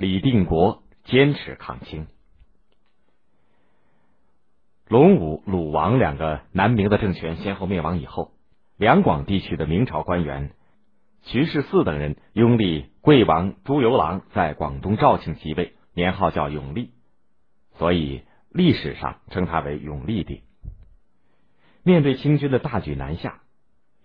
李定国坚持抗清。隆武、鲁王两个南明的政权先后灭亡以后，两广地区的明朝官员徐世嗣等人拥立贵王朱由榔在广东肇庆即位，年号叫永历，所以历史上称他为永历帝。面对清军的大举南下，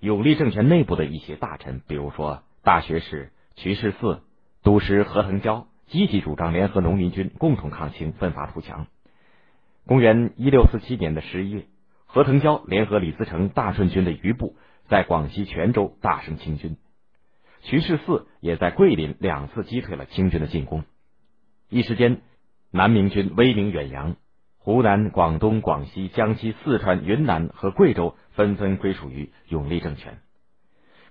永历政权内部的一些大臣，比如说大学士徐世嗣、都师何腾蛟，积极主张联合农民军共同抗清，奋发图强。公元一六四七年的十一月，何腾蛟联合李自成大顺军的余部，在广西全州大胜清军。徐世嗣也在桂林两次击退了清军的进攻。一时间，南明军威名远扬。湖南、广东、广西、江西、四川、云南和贵州纷纷归属于永历政权。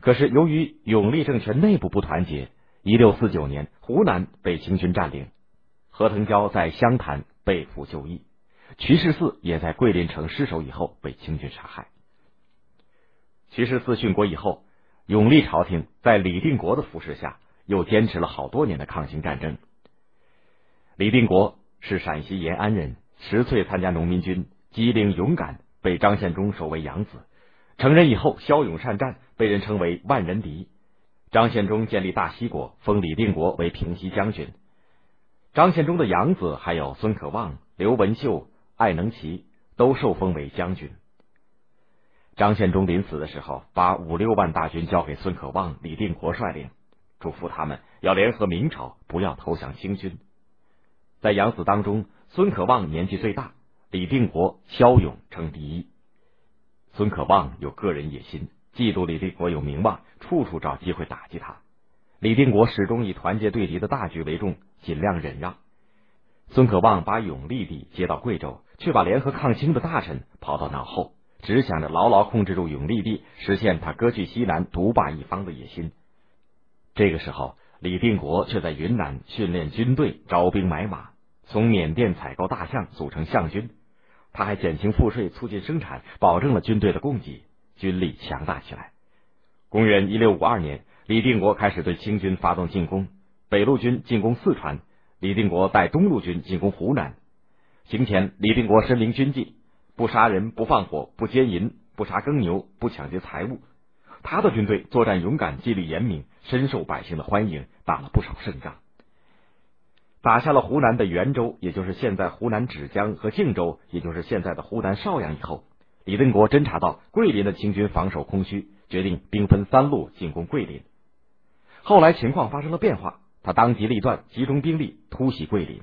可是，由于永历政权内部不团结，一六四九年，湖南被清军占领，何腾蛟在湘潭被俘就义，瞿世嗣也在桂林城失守以后被清军杀害。瞿世嗣殉国以后，永历朝廷在李定国的扶持下，又坚持了好多年的抗清战争。李定国是陕西延安人。十岁参加农民军，机灵勇敢，被张献忠收为养子。成人以后骁勇善战，被人称为万人敌。张献忠建立大西国，封李定国为平西将军。张献忠的养子还有孙可望、刘文秀、艾能奇，都受封为将军。张献忠临死的时候，把五六万大军交给孙可望、李定国率领，嘱咐他们要联合明朝，不要投降清军。在养子当中。孙可望年纪最大，李定国骁勇称第一。孙可望有个人野心，嫉妒李定国有名望，处处找机会打击他。李定国始终以团结对敌的大局为重，尽量忍让。孙可望把永历帝接到贵州，却把联合抗清的大臣抛到脑后，只想着牢牢控制住永历帝，实现他割据西南、独霸一方的野心。这个时候，李定国却在云南训练军队，招兵买马。从缅甸采购大象组成象军，他还减轻赋税，促进生产，保证了军队的供给，军力强大起来。公元一六五二年，李定国开始对清军发动进攻，北路军进攻四川，李定国带东路军进攻湖南。行前，李定国身临军纪，不杀人，不放火，不奸淫，不杀耕牛，不抢劫财物。他的军队作战勇敢，纪律严明，深受百姓的欢迎，打了不少胜仗。打下了湖南的袁州，也就是现在湖南芷江和靖州，也就是现在的湖南邵阳以后，李定国侦察到桂林的清军防守空虚，决定兵分三路进攻桂林。后来情况发生了变化，他当机立断，集中兵力突袭桂林。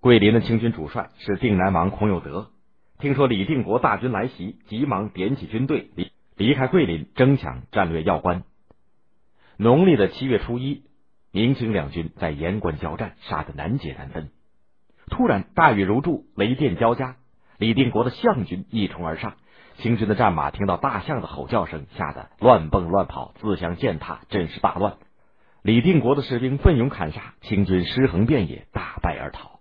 桂林的清军主帅是定南王孔有德，听说李定国大军来袭，急忙点起军队离离开桂林，争抢战略要关。农历的七月初一。明清两军在盐关交战，杀得难解难分。突然大雨如注，雷电交加，李定国的象军一冲而上，清军的战马听到大象的吼叫声，吓得乱蹦乱跑，自相践踏，阵势大乱。李定国的士兵奋勇砍杀，清军尸横遍野，大败而逃。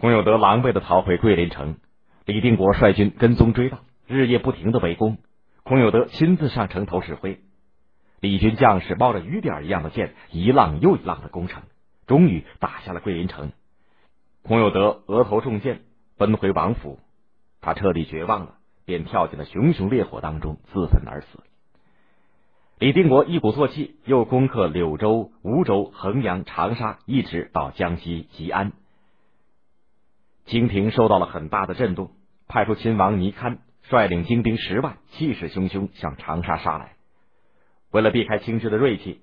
孔有德狼狈的逃回桂林城，李定国率军跟踪追到，日夜不停的围攻。孔有德亲自上城头指挥。李军将士冒着雨点一样的箭，一浪又一浪的攻城，终于打下了桂林城。孔有德额头中箭，奔回王府，他彻底绝望了，便跳进了熊熊烈火当中，自焚而死。李定国一鼓作气，又攻克柳州、梧州、衡阳、长沙，一直到江西吉安。清廷受到了很大的震动，派出亲王尼堪率领精兵十万，气势汹汹向长沙杀来。为了避开清军的锐气，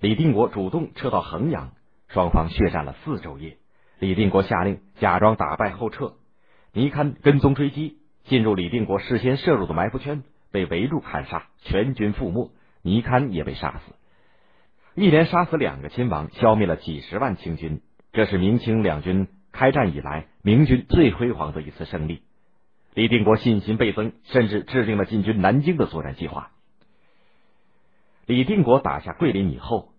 李定国主动撤到衡阳，双方血战了四昼夜。李定国下令假装打败后撤，尼堪跟踪追击，进入李定国事先设入的埋伏圈，被围住砍杀，全军覆没，尼堪也被杀死。一连杀死两个亲王，消灭了几十万清军，这是明清两军开战以来明军最辉煌的一次胜利。李定国信心倍增，甚至制定了进军南京的作战计划。李定国打下桂林以后，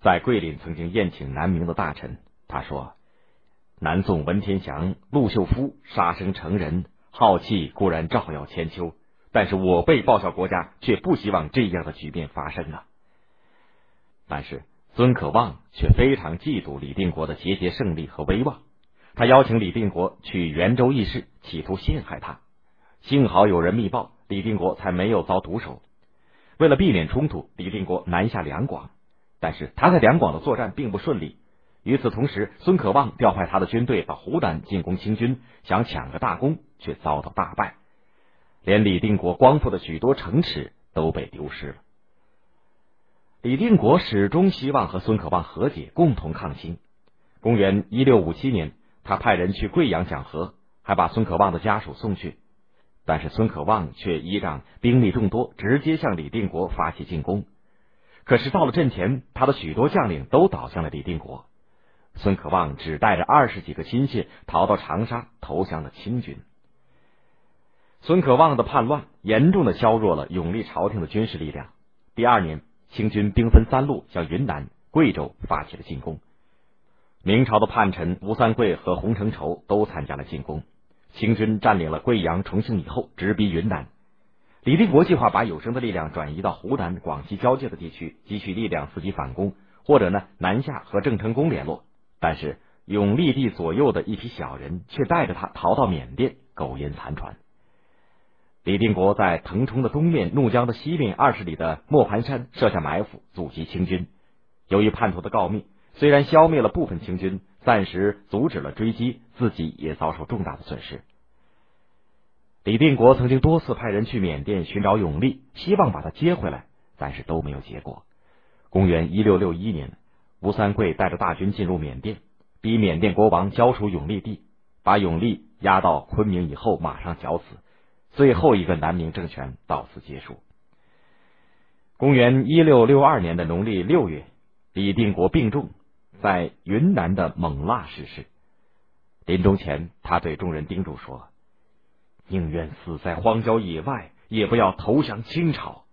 在桂林曾经宴请南明的大臣。他说：“南宋文天祥、陆秀夫杀生成仁，浩气固然照耀千秋，但是我辈报效国家，却不希望这样的局面发生啊。”但是孙可望却非常嫉妒李定国的节节胜利和威望，他邀请李定国去袁州议事，企图陷害他。幸好有人密报，李定国才没有遭毒手。为了避免冲突，李定国南下两广，但是他在两广的作战并不顺利。与此同时，孙可望调派他的军队到湖南进攻清军，想抢个大功，却遭到大败，连李定国光复的许多城池都被丢失了。李定国始终希望和孙可望和解，共同抗清。公元一六五七年，他派人去贵阳讲和，还把孙可望的家属送去。但是孙可望却依仗兵力众多，直接向李定国发起进攻。可是到了阵前，他的许多将领都倒向了李定国。孙可望只带着二十几个亲信逃到长沙，投降了清军。孙可望的叛乱严重的削弱了永历朝廷的军事力量。第二年，清军兵分三路向云南、贵州发起了进攻。明朝的叛臣吴三桂和洪承畴都参加了进攻。清军占领了贵阳、重庆以后，直逼云南。李定国计划把有生的力量转移到湖南、广西交界的地区，积蓄力量，伺机反攻，或者呢南下和郑成功联络。但是永历帝左右的一批小人却带着他逃到缅甸，苟延残喘。李定国在腾冲的东面、怒江的西面二十里的磨盘山设下埋伏，阻击清军。由于叛徒的告密，虽然消灭了部分清军。暂时阻止了追击，自己也遭受重大的损失。李定国曾经多次派人去缅甸寻找永历，希望把他接回来，但是都没有结果。公元一六六一年，吴三桂带着大军进入缅甸，逼缅甸国王交出永历帝，把永历押到昆明以后马上绞死。最后一个南明政权到此结束。公元一六六二年的农历六月，李定国病重。在云南的勐腊逝世，临终前，他对众人叮嘱说：“宁愿死在荒郊野外，也不要投降清朝。”